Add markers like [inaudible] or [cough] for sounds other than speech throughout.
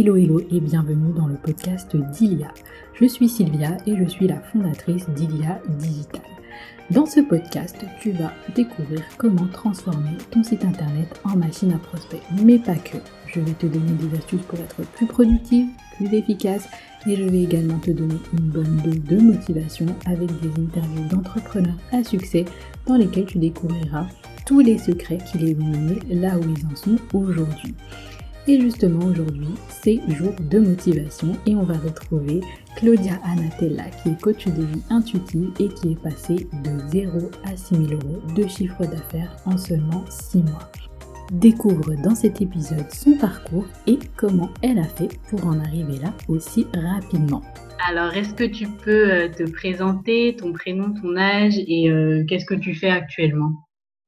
Hello hello et bienvenue dans le podcast d'Ilia. Je suis Sylvia et je suis la fondatrice d'Ilia Digital. Dans ce podcast, tu vas découvrir comment transformer ton site internet en machine à prospect, mais pas que. Je vais te donner des astuces pour être plus productive, plus efficace et je vais également te donner une bonne dose de motivation avec des interviews d'entrepreneurs à succès dans lesquels tu découvriras tous les secrets qui les ont menés là où ils en sont aujourd'hui. Et justement aujourd'hui, c'est jour de motivation et on va retrouver Claudia Anatella qui est coach de vie intuitive et qui est passée de 0 à 6 000 euros de chiffre d'affaires en seulement 6 mois. Découvre dans cet épisode son parcours et comment elle a fait pour en arriver là aussi rapidement. Alors, est-ce que tu peux euh, te présenter ton prénom, ton âge et euh, qu'est-ce que tu fais actuellement?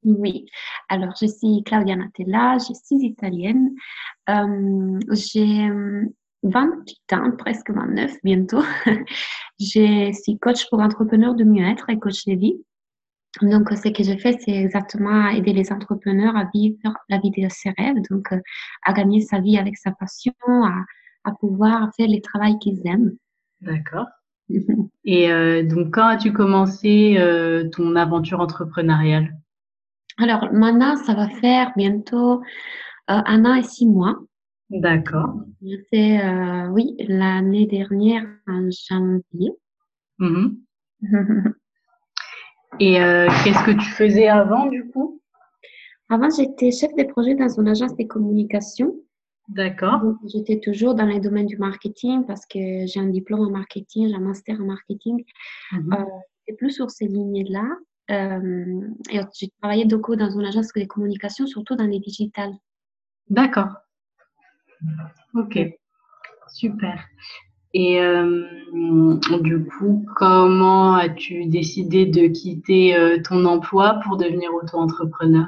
Oui, alors je suis Claudia Natella, je suis italienne. Euh, j'ai 28 ans, presque 29 bientôt. [laughs] je suis coach pour entrepreneurs de mieux-être et coach de vie. Donc, ce que je fais, c'est exactement aider les entrepreneurs à vivre la vie de ses rêves, donc à gagner sa vie avec sa passion, à, à pouvoir faire le travail qu'ils aiment. D'accord. [laughs] Et euh, donc, quand as-tu commencé euh, ton aventure entrepreneuriale? Alors, maintenant, ça va faire bientôt euh, un an et six mois. D'accord. J'ai oui, l'année dernière, en janvier. Mhm. [laughs] Et qu'est-ce que tu faisais avant, du coup? Avant, j'étais chef de projet dans une agence de communication. D'accord. J'étais toujours dans les domaines du marketing parce que j'ai un diplôme en marketing, j'ai un master en marketing. Mhm. euh, plus sur ces lignes-là. Euh, et j'ai travaillé beaucoup dans une agence de communication, surtout dans les digitales. D'accord. Ok. Super. Et euh, du coup, comment as-tu décidé de quitter euh, ton emploi pour devenir auto-entrepreneur?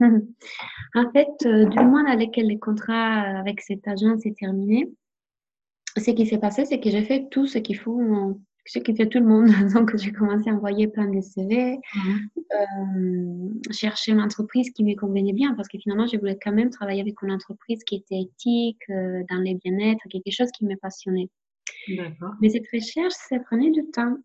En fait, euh, du moment dans lequel le contrat avec cette agence est terminé, ce qui s'est passé, c'est que j'ai fait tout ce qu'il faut, ce que fait tout le monde. [laughs] Donc, j'ai commencé à envoyer plein de CV, euh, chercher une entreprise qui me convenait bien, parce que finalement, je voulais quand même travailler avec une entreprise qui était éthique, euh, dans les bien-être, quelque chose qui me passionnait. Mais cette recherche, ça prenait du temps.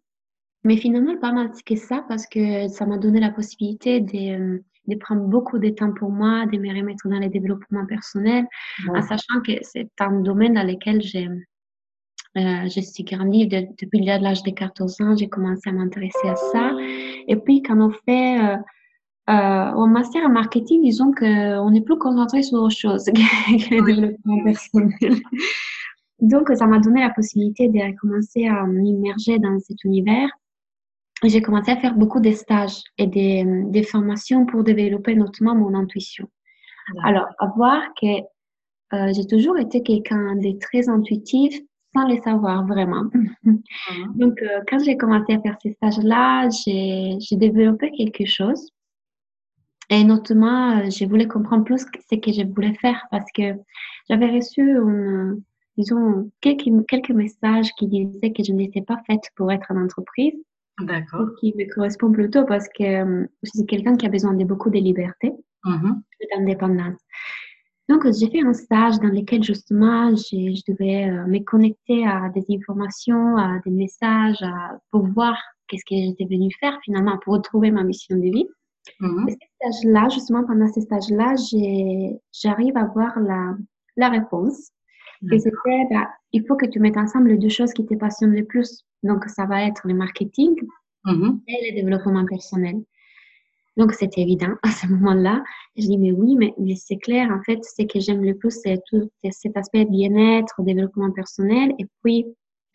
Mais finalement, pas mal que ça, parce que ça m'a donné la possibilité de, euh, de prendre beaucoup de temps pour moi, de me remettre dans le développement personnel, en Ouais. sachant que c'est un domaine dans lequel j'ai euh, je suis grandie de- depuis l'âge de 14 ans, j'ai commencé à m'intéresser à ça. Et puis, quand on fait euh, euh, au master en marketing, disons qu'on est plus concentré sur autre chose [laughs] que, que le développement personnel. Donc, ça m'a donné la possibilité de commencer à m'immerger dans cet univers. J'ai commencé à faire beaucoup de stages et des, des formations pour développer notamment mon intuition. Alors, à voir que euh, j'ai toujours été quelqu'un de très intuitif sans le savoir vraiment. [laughs] Donc, euh, quand j'ai commencé à faire ces stages-là, j'ai développé quelque chose. Et notamment, euh, je voulais comprendre plus ce que je voulais faire parce que j'avais reçu, une, disons, quelques, quelques messages qui disaient que je n'étais pas faite pour être en entreprise, D'accord. qui me correspond plutôt parce que euh, je suis quelqu'un qui a besoin de beaucoup de liberté et d'indépendance. Donc, j'ai fait un stage dans lequel justement, j'ai- je devais euh, me connecter à des informations, à des messages, à, pour voir qu'est-ce que j'étais venue faire finalement pour retrouver ma mission de vie. Mhm. Et stages-là, justement, pendant ces stages-là, j'arrive à voir la, la réponse. Et c'était, bah, il faut que tu mettes ensemble les deux choses qui te passionnent le plus. Donc, ça va être le marketing Mhm. et le développement personnel. Donc, c'était évident à ce moment-là. Je dis, mais oui, mais, mais c'est clair, en fait, ce que j'aime le plus, c'est tout cet aspect bien-être, développement personnel. Et puis,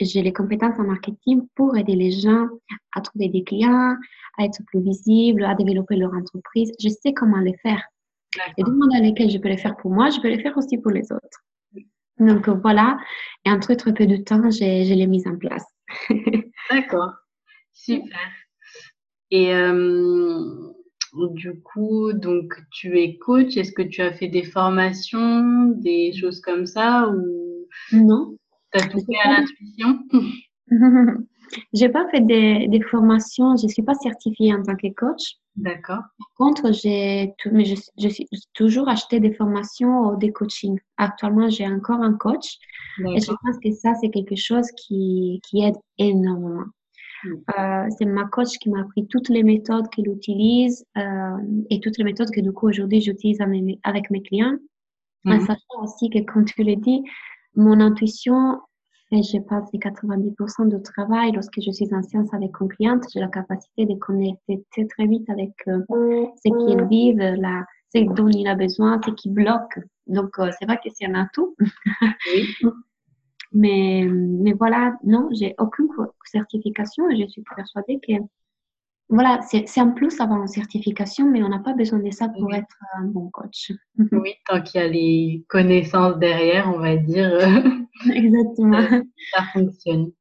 j'ai les compétences en marketing pour aider les gens à trouver des clients, à être plus visibles, à développer leur entreprise. Je sais comment le faire. Et du moment dans lequel je peux le faire pour moi, je peux le faire aussi pour les autres. Donc, voilà. Et en très, très peu de temps, j'ai l'ai mise en place. [laughs] D'accord. Super. Et euh, du coup, donc tu es coach. Est-ce que tu as fait des formations, des choses comme ça ou non, tu as tout fait à l'intuition? [laughs] J'ai pas fait des, des, formations, je suis pas certifiée en tant que coach. D'accord. Par contre, j'ai mais je, je, suis toujours acheté des formations ou des coachings. Actuellement, j'ai encore un coach et je pense que ça, c'est quelque chose qui, qui aide énormément. Euh, c'est ma coach qui m'a appris toutes les méthodes qu'elle utilise euh, et toutes les méthodes que du coup aujourd'hui j'utilise avec mes clients. Mm. En sachant aussi que, comme tu l'as dit, mon intuition fait, je pense, 90% de travail. Lorsque je suis en séance avec une cliente, j'ai la capacité de connecter très, très vite avec euh, ce qu'ils vivent, la, ce dont il a besoin, ce qui bloque. Donc, euh, c'est vrai que c'est un atout. oui. [laughs] Mais, mais voilà, non, j'ai aucune certification et je suis persuadée que voilà, c'est un plus avoir une certification, mais on n'a pas besoin de ça pour être un bon coach. [laughs] Oui, tant qu'il y a les connaissances derrière, on va dire. [laughs] Exactement. Ça, fonctionne.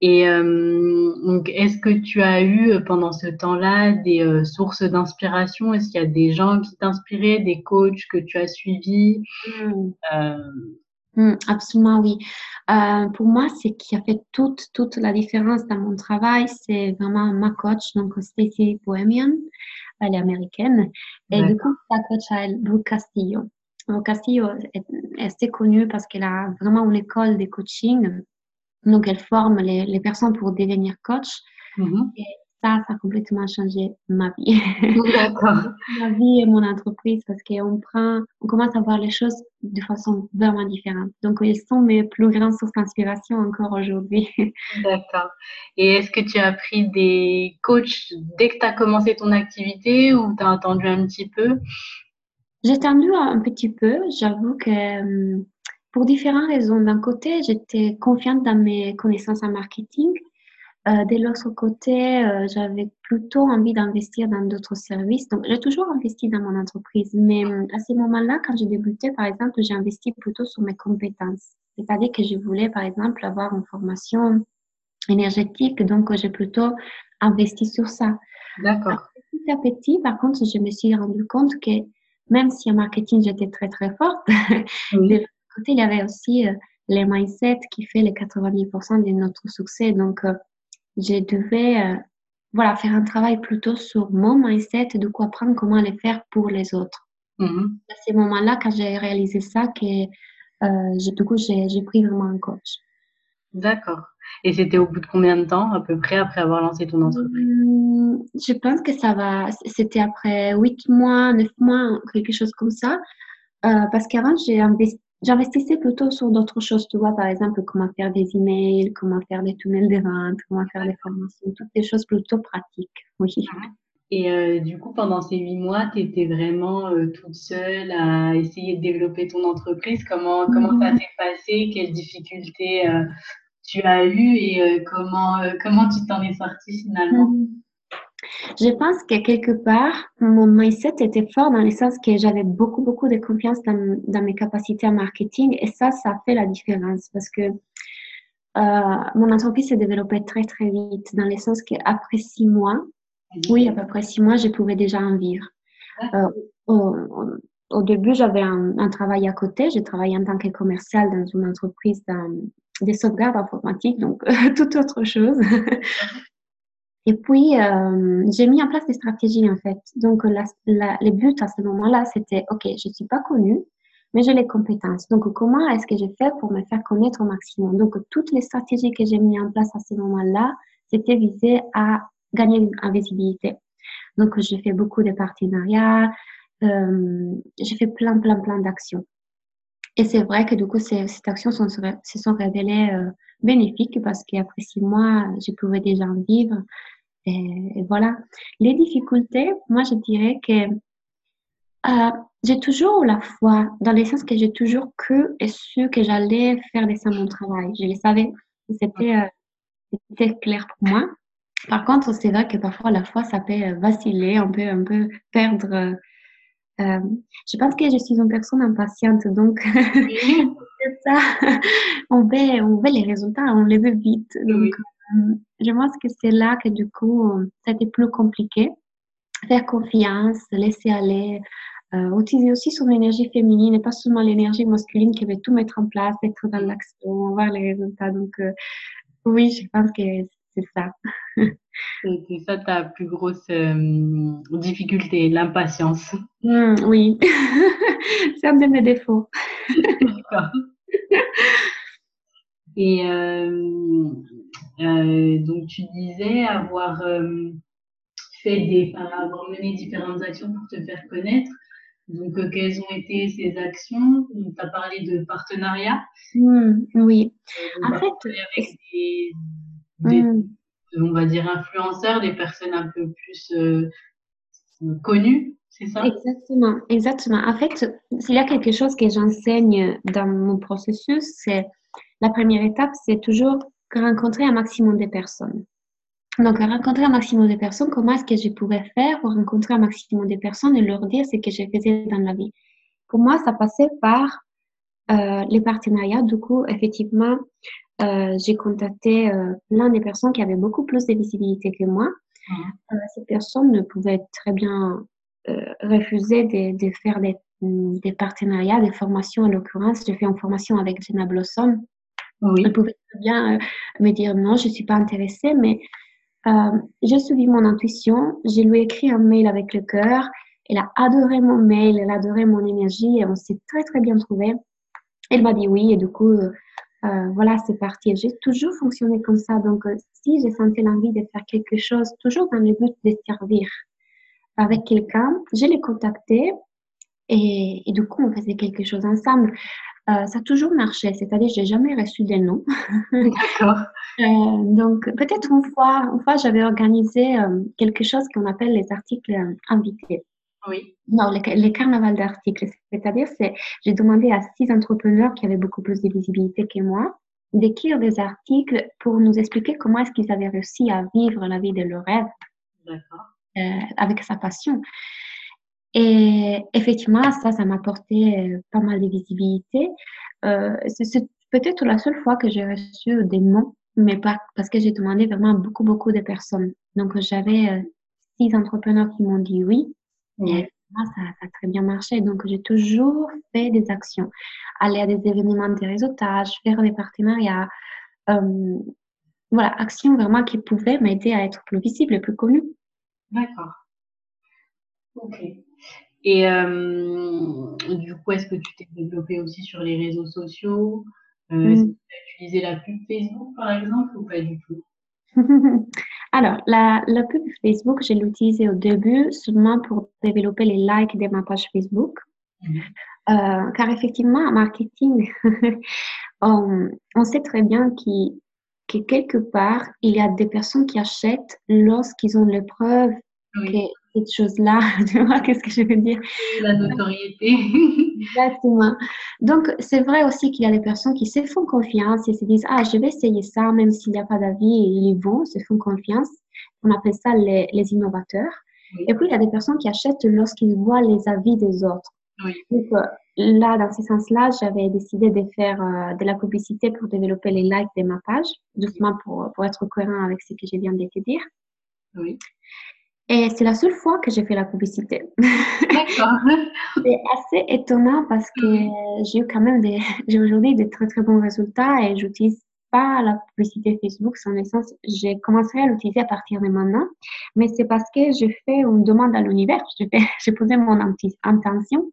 Et euh, donc, est-ce que tu as eu euh, pendant ce temps-là des euh, sources d'inspiration? Est-ce qu'il y a des gens qui t'inspiraient, des coachs que tu as suivis? Mmh. Mmh, absolument, oui. Euh, pour moi, ce qui a fait toute, toute la différence dans mon travail, c'est vraiment ma coach, donc Stacy Bohemian, elle est américaine. Et du coup, sa coach, elle, Brooke Castillo. Brooke Castillo est assez connue parce qu'elle a vraiment une école de coaching. Donc, elle forme les, les personnes pour devenir coach. Mmh ça, ça a complètement changé ma vie. D'accord. [laughs] ma vie et mon entreprise parce qu'on prend, on commence à voir les choses de façon vraiment différente. Donc, ils sont mes plus grandes sources d'inspiration encore aujourd'hui. [laughs] D'accord. Et est-ce que tu as pris des coachs dès que tu as commencé ton activité ou tu as attendu un petit peu? J'ai attendu un petit peu. J'avoue que hum, pour différentes raisons. D'un côté, j'étais confiante dans mes connaissances en marketing. Euh, de l'autre côté, euh, j'avais plutôt envie d'investir dans d'autres services. Donc, j'ai toujours investi dans mon entreprise. Mais euh, à ce moment-là, quand j'ai débuté, par exemple, j'ai investi plutôt sur mes compétences. C'est-à-dire que je voulais, par exemple, avoir une formation énergétique. Donc, j'ai plutôt investi sur ça. D'accord. Petit à petit, par contre, je me suis rendu compte que même si en marketing, j'étais très, très forte, [laughs] de l'autre côté, il y avait aussi les mindset qui fait les 90% de notre succès. Donc, je devais euh, voilà, faire un travail plutôt sur mon mindset et de quoi apprendre comment le faire pour les autres. Mm-hmm. À ce moment-là, quand j'ai réalisé ça, que euh, du coup, j'ai pris vraiment un coach. D'accord. Et c'était au bout de combien de temps, à peu près, après avoir lancé ton entreprise? Mmh, Je pense que ça va. C'était après 8 mois, 9 mois, quelque chose comme ça. Euh, parce qu'avant, j'ai investi J'investissais plutôt sur d'autres choses, tu vois, par exemple, comment faire des emails, comment faire des tunnels de vente, comment faire des formations, toutes des choses plutôt pratiques, oui. Et euh, du coup, pendant ces huit mois, tu étais vraiment euh, toute seule à essayer de développer ton entreprise? Comment, comment ça mhm. s'est passé? Quelles difficultés euh, tu as eues? Et comment, comment tu t'en es sortie finalement? Mhm. Je pense que quelque part, mon mindset était fort dans le sens que j'avais beaucoup, beaucoup de confiance dans, dans, mes capacités en marketing et ça, ça fait la différence parce que euh, mon entreprise s'est développée très, très vite dans le sens qu'après six mois, oui, à peu près six mois, je pouvais déjà en vivre. Euh, au, au, début, j'avais un, un, travail à côté. J'ai travaillé en tant que commercial dans une entreprise dans, des sauvegardes informatiques, donc [laughs] toute autre chose. Et puis, euh, j'ai mis en place des stratégies, en fait. Donc, la, la, le but à ce moment-là, c'était, OK, je ne suis pas connue, mais j'ai les compétences. Donc, comment est-ce que je fais pour me faire connaître au maximum? Donc, toutes les stratégies que j'ai mis en place à ce moment-là, c'était visé à gagner en visibilité. Donc, j'ai fait beaucoup de partenariats, euh, j'ai fait plein, plein, plein d'actions. Et c'est vrai que du coup, ces, actions sont, se sont révélées euh, bénéfiques parce qu'après six mois, je pouvais déjà en vivre. Et, voilà. Les difficultés, moi, je dirais que euh, j'ai toujours la foi, dans le sens que j'ai toujours cru et su que j'allais faire de ça mon travail. Je le savais. C'était euh, clair pour moi. Par contre, c'est vrai que parfois la foi, ça peut vaciller, on peut un peu perdre euh, je pense que je suis une personne impatiente, donc [laughs] ça. on, veut, on veut les résultats, on les veut vite. Donc, euh, je pense que c'est là que du coup, été plus compliqué. Faire confiance, laisser aller, euh, utiliser aussi son énergie féminine et pas seulement l'énergie masculine qui veut tout mettre en place, être dans l'action, voir les résultats. Donc, Oui, je pense que c'est ça. C'est ça ta plus grosse euh, difficulté, l'impatience. Hmm, oui, c'est un de mes défauts. D'accord. Et euh, euh, donc tu disais avoir fait des, avoir mené différentes actions pour te faire connaître. Donc, quelles ont été ces actions? Tu as parlé de partenariat. Hmm, oui. en fait, avec des, hmm on va dire, influenceurs, des personnes un peu plus euh, connues, c'est ça? Exactement, exactement. En fait, s'il y a quelque chose que j'enseigne dans mon processus, c'est la première étape, c'est toujours rencontrer un maximum de personnes. Donc, rencontrer un maximum de personnes, comment est-ce que je pouvais faire pour rencontrer un maximum de personnes et leur dire ce que je faisais dans la vie? Pour moi, ça passait par euh, les partenariats. Du coup, effectivement, euh, j'ai contacté euh, plein de personnes qui avaient beaucoup plus de visibilité que moi. Euh, ces personnes ne pouvaient très bien refuser de, de faire des, des, partenariats, des formations. En l'occurrence, j'ai fait une formation avec Jenna Blossom. Oui. Elle pouvait très bien me dire non, je ne suis pas intéressée, mais j'ai suivi mon intuition. Je lui ai écrit un mail avec le cœur. Elle a adoré mon mail, elle a adoré mon énergie et on s'est très très bien trouvé. Elle m'a dit oui et du coup, euh, voilà, c'est parti. J'ai toujours fonctionné comme ça. Donc, euh, si j'ai senti l'envie de faire quelque chose, toujours dans le but de servir avec quelqu'un, je l'ai contacté et, et, du coup, on faisait quelque chose ensemble. Euh, ça a toujours marché, c'est-à-dire j'ai jamais reçu des noms. [laughs] D'accord. euh, donc peut-être une fois, une fois j'avais organisé quelque chose qu'on appelle les articles invités. Oui. Non, les, les carnavals d'articles. C'est-à-dire, c'est, j'ai demandé à six entrepreneurs qui avaient beaucoup plus de visibilité que moi d'écrire des articles pour nous expliquer comment est-ce qu'ils avaient réussi à vivre la vie de leur rêve euh, avec sa passion. Et effectivement, ça, ça m'a apporté euh, pas mal de visibilité. Euh, c'est, peut-être la seule fois que j'ai reçu des noms, mais pas parce que j'ai demandé vraiment beaucoup, beaucoup de personnes. Donc, j'avais euh, six entrepreneurs qui m'ont dit oui. Et ça, a très bien marché. Donc, j'ai toujours fait des actions. Aller à des événements de réseautage, faire des partenariats. Euh, voilà, actions vraiment qui pouvaient m'aider à être plus visible et plus connue. D'accord. Ok. Et euh, du coup, est-ce que tu t'es développée aussi sur les réseaux sociaux? Euh, Est-ce que tu as utilisé la pub Facebook, par exemple, ou pas du tout? [laughs] Alors, la, la pub Facebook, je l'ai utilisée au début seulement pour développer les likes de ma page Facebook. Mhm. Euh, car effectivement, en marketing, [laughs] on, on, sait très bien que quelque part, il y a des personnes qui achètent lorsqu'ils ont le preuve que cette chose-là, [laughs] tu vois, qu'est-ce que je veux dire? La notoriété. [laughs] Exactement. Donc, c'est vrai aussi qu'il y a des personnes qui se font confiance et se disent, ah, je vais essayer ça, même s'il n'y a pas d'avis, ils vont, se font confiance. On appelle ça les, les innovateurs. Et puis, il y a des personnes qui achètent lorsqu'ils voient les avis des autres. Oui. Donc, euh, là, dans ce sens-là, j'avais décidé de faire euh, de la publicité pour développer les likes de ma page, justement pour, pour être cohérent avec ce que je viens de te dire. Oui. Et c'est la seule fois que j'ai fait la publicité. D'accord. [laughs] c'est assez étonnant parce que j'ai eu quand même des, [laughs] j'ai aujourd'hui de très très bons résultats et j'utilise pas la publicité Facebook sans essence. J'ai commencé à l'utiliser à partir de maintenant, mais c'est parce que je fais une demande à l'univers. [laughs] J'ai posé mon intention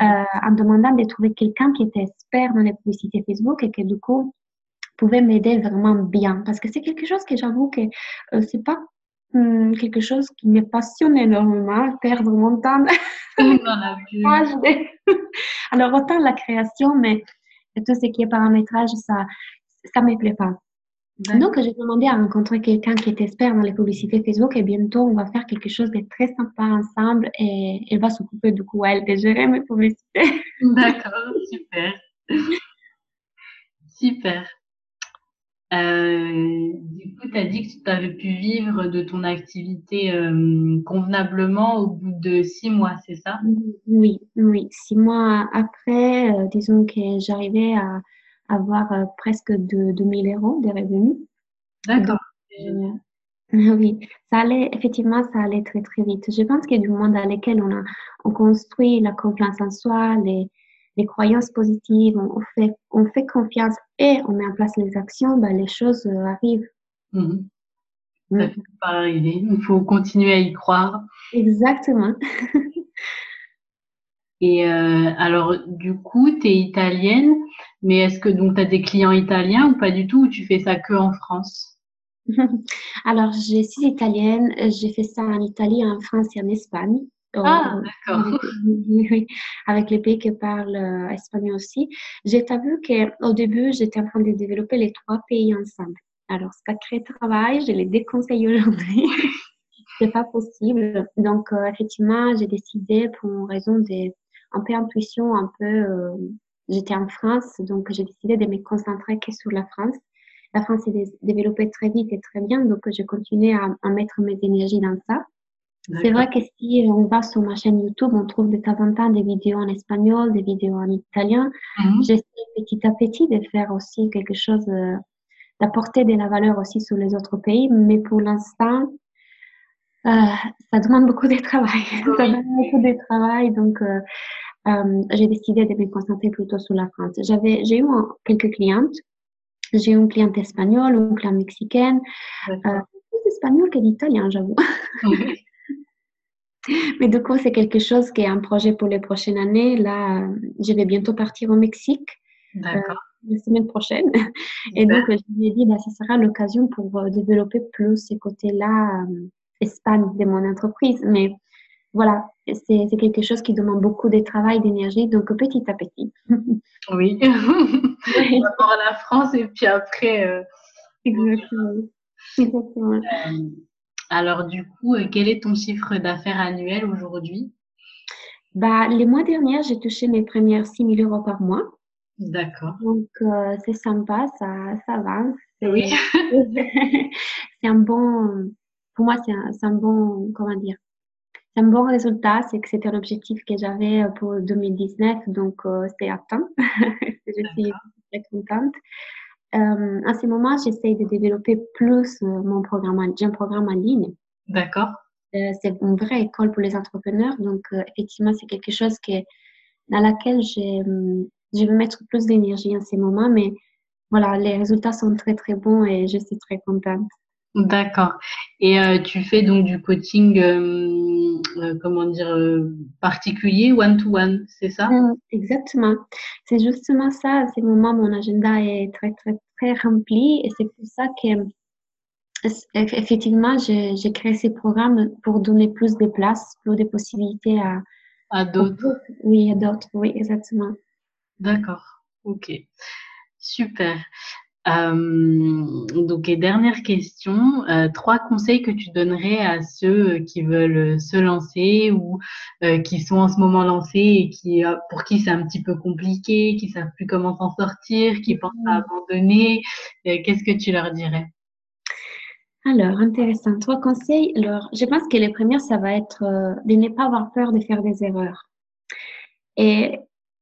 euh, en demandant de trouver quelqu'un qui était expert dans les publicités Facebook et que du coup pouvait m'aider vraiment bien parce que c'est quelque chose que j'avoue que euh, c'est pas Hmm, quelque chose qui me passionne énormément, perdre mon temps. [laughs] [laughs] Alors, autant la création, mais tout ce qui est paramétrage, ça ça me plaît pas. Donc, j'ai demandé à rencontrer quelqu'un qui est expert dans les publicités Facebook et bientôt, on va faire quelque chose de très sympa ensemble et elle va s'occuper du coup, elle, de gérer mes publicités. D'accord, super. [laughs] super. Euh, du coup, tu as dit que tu avais pu vivre de ton activité euh, convenablement au bout de six mois, c'est ça? Oui, oui. Six mois après, euh, disons que j'arrivais à avoir presque de 2000 euros de revenus. D'accord. [laughs] oui, ça allait, effectivement, ça allait très, très vite. Je pense que du monde dans lequel on a on construit la confiance en soi, les, les croyances positives, on, fait, on fait confiance et on met en place les actions, ben, les choses euh, arrivent. Mhm. Ça pas arriver. Il faut continuer à y croire. Exactement. [laughs] et euh, alors, du coup, tu es italienne, mais est-ce que donc tu as des clients italiens ou pas du tout, ou tu fais ça que en France? [laughs] Alors, je suis italienne, j'ai fait ça en Italie, en France et en Espagne. Ah, d'accord. Oui, avec les pays qui parlent euh, espagnol aussi. J'ai vu qu'au début, j'étais en train de développer les trois pays ensemble. Alors, sacré travail, je les déconseille aujourd'hui. [laughs] c'est pas possible. Donc, euh, effectivement, j'ai décidé pour raison des, un peu intuition, un peu, euh, j'étais en France, donc j'ai décidé de me concentrer que sur la France. La France s'est développée très vite et très bien, donc j'ai continué à, à mettre mes énergies dans ça. C'est vrai que si on va sur ma chaîne YouTube, on trouve de temps en temps des vidéos en espagnol, des vidéos en italien. Mhm. J'essaie petit à petit de faire aussi quelque chose, euh, d'apporter de la valeur aussi sur les autres pays, mais pour l'instant, euh, ça demande beaucoup de travail. [laughs] ça demande beaucoup de travail, donc euh, euh, j'ai décidé de me concentrer plutôt sur la France. J'avais, j'ai eu quelques clientes. J'ai eu une cliente espagnole, une cliente mexicaine, euh, plus espagnol que d'italien, j'avoue. [laughs] Mais du coup, c'est quelque chose qui est un projet pour les prochaines années. Là, je vais bientôt partir au Mexique. Euh, la semaine prochaine. [laughs] Et donc, je lui ai dit, bah, ce sera l'occasion pour euh, développer plus ces côtés-là, euh, Espagne de mon entreprise. Mais voilà, c'est quelque chose qui demande beaucoup de travail, d'énergie, donc petit à petit. [laughs] oui. [laughs] D'abord la France et puis après. Exactement. Exactement. Alors, du coup, euh, quel est ton chiffre d'affaires annuel aujourd'hui? Bah, Les mois derniers, j'ai touché mes premières 6 000 euros par mois. D'accord. Donc, euh, c'est sympa, ça, ça va. Oui. [laughs] c'est un bon, pour moi, c'est un, un, bon, comment dire, c'est un bon résultat. C'est que c'était l'objectif que j'avais euh, pour 2019, donc c'est atteint. [laughs] je suis très contente. Euh, à ce moment, j'essaye de développer plus euh, mon programme. J'ai un programme en ligne. D'accord. Euh, c'est une vraie école pour les entrepreneurs. Donc, effectivement, c'est quelque chose que, dans laquelle je vais mettre plus d'énergie en ce moment. Mais voilà, les résultats sont très, très bons et je suis très contente. D'accord. Et euh, tu fais donc du coaching, euh, euh, comment dire, particulier, one-to-one, c'est ça? Exactement. C'est justement ça. À ce moment, mon agenda est très, très, très rempli et c'est pour ça que, effectivement, j'ai créé ces programmes pour donner plus de place, plus de possibilités à, à d'autres. Oui, à d'autres, oui, exactement. D'accord. Ok. Super. Euh, donc, et dernière question, euh, trois conseils que tu donnerais à ceux euh, qui veulent se lancer ou qui sont en ce moment lancés et qui, pour qui c'est un petit peu compliqué, qui savent plus comment s'en sortir, qui pensent à abandonner. Qu'est-ce que tu leur dirais? Alors, intéressant. Trois conseils. Alors, je pense que les premiers, ça va être de ne pas avoir peur de faire des erreurs. Et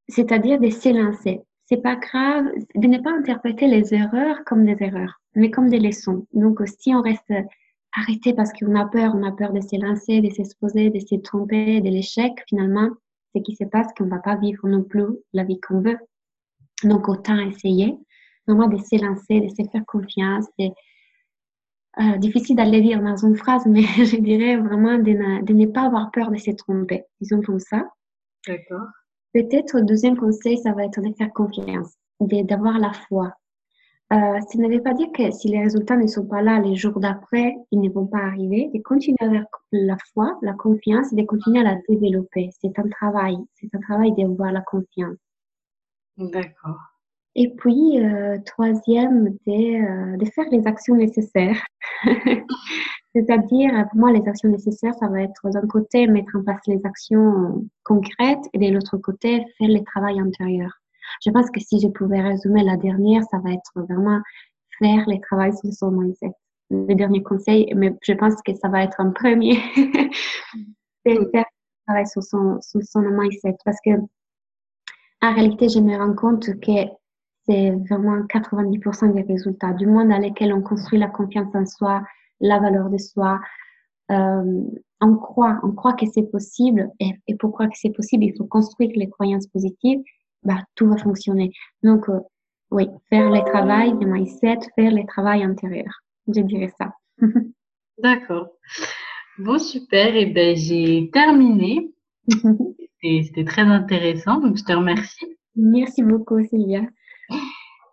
c'est-à-dire de s'élancer c'est pas grave de ne pas interpréter les erreurs comme des erreurs, mais comme des leçons. Donc, si on reste arrêté parce qu'on a peur, on a peur de s'élancer, de s'exposer, de se tromper, de l'échec, finalement, ce qui se passe qu'on va pas vivre non plus la vie qu'on veut. Donc, autant essayer, vraiment de s'élancer, de se faire confiance. C'est euh, difficile d'aller dire dans une phrase, mais [laughs] je dirais vraiment de ne, de ne pas avoir peur de se tromper. Disons comme ça. D'accord. Peut-être deuxième conseil, ça va être de faire confiance, d'avoir la foi. Euh, ça ne veut pas dire que si les résultats ne sont pas là les jours d'après, ils ne vont pas arriver. De continuer avec la foi, la confiance et de continuer à la développer. C'est un travail. C'est un travail d'avoir la confiance. D'accord. Et puis, euh, troisième, de, euh, de faire les actions nécessaires. [laughs] C'est-à-dire, pour moi, les actions nécessaires, ça va être d'un côté mettre en place les actions concrètes et de l'autre côté faire le travail intérieur. Je pense que si je pouvais résumer la dernière, ça va être vraiment faire le travail sur son mindset. Le dernier conseil, mais je pense que ça va être un premier, [laughs] c'est faire le travail sur son, sur son mindset. Parce que, en réalité, je me rends compte que c'est vraiment 90% des résultats du monde dans lequel on construit la confiance en soi, la valeur de soi. Euh, on croit, on croit que c'est possible. Et, pourquoi que c'est possible Il faut construire les croyances positives. bah, tout va fonctionner. Donc, euh, oui, faire le travail de mindset, faire le travail intérieur. Je dirais ça. [laughs] D'accord. Bon, super. Et eh ben, j'ai terminé. [laughs] C'était très intéressant, donc je te remercie. Merci beaucoup, Sylvia.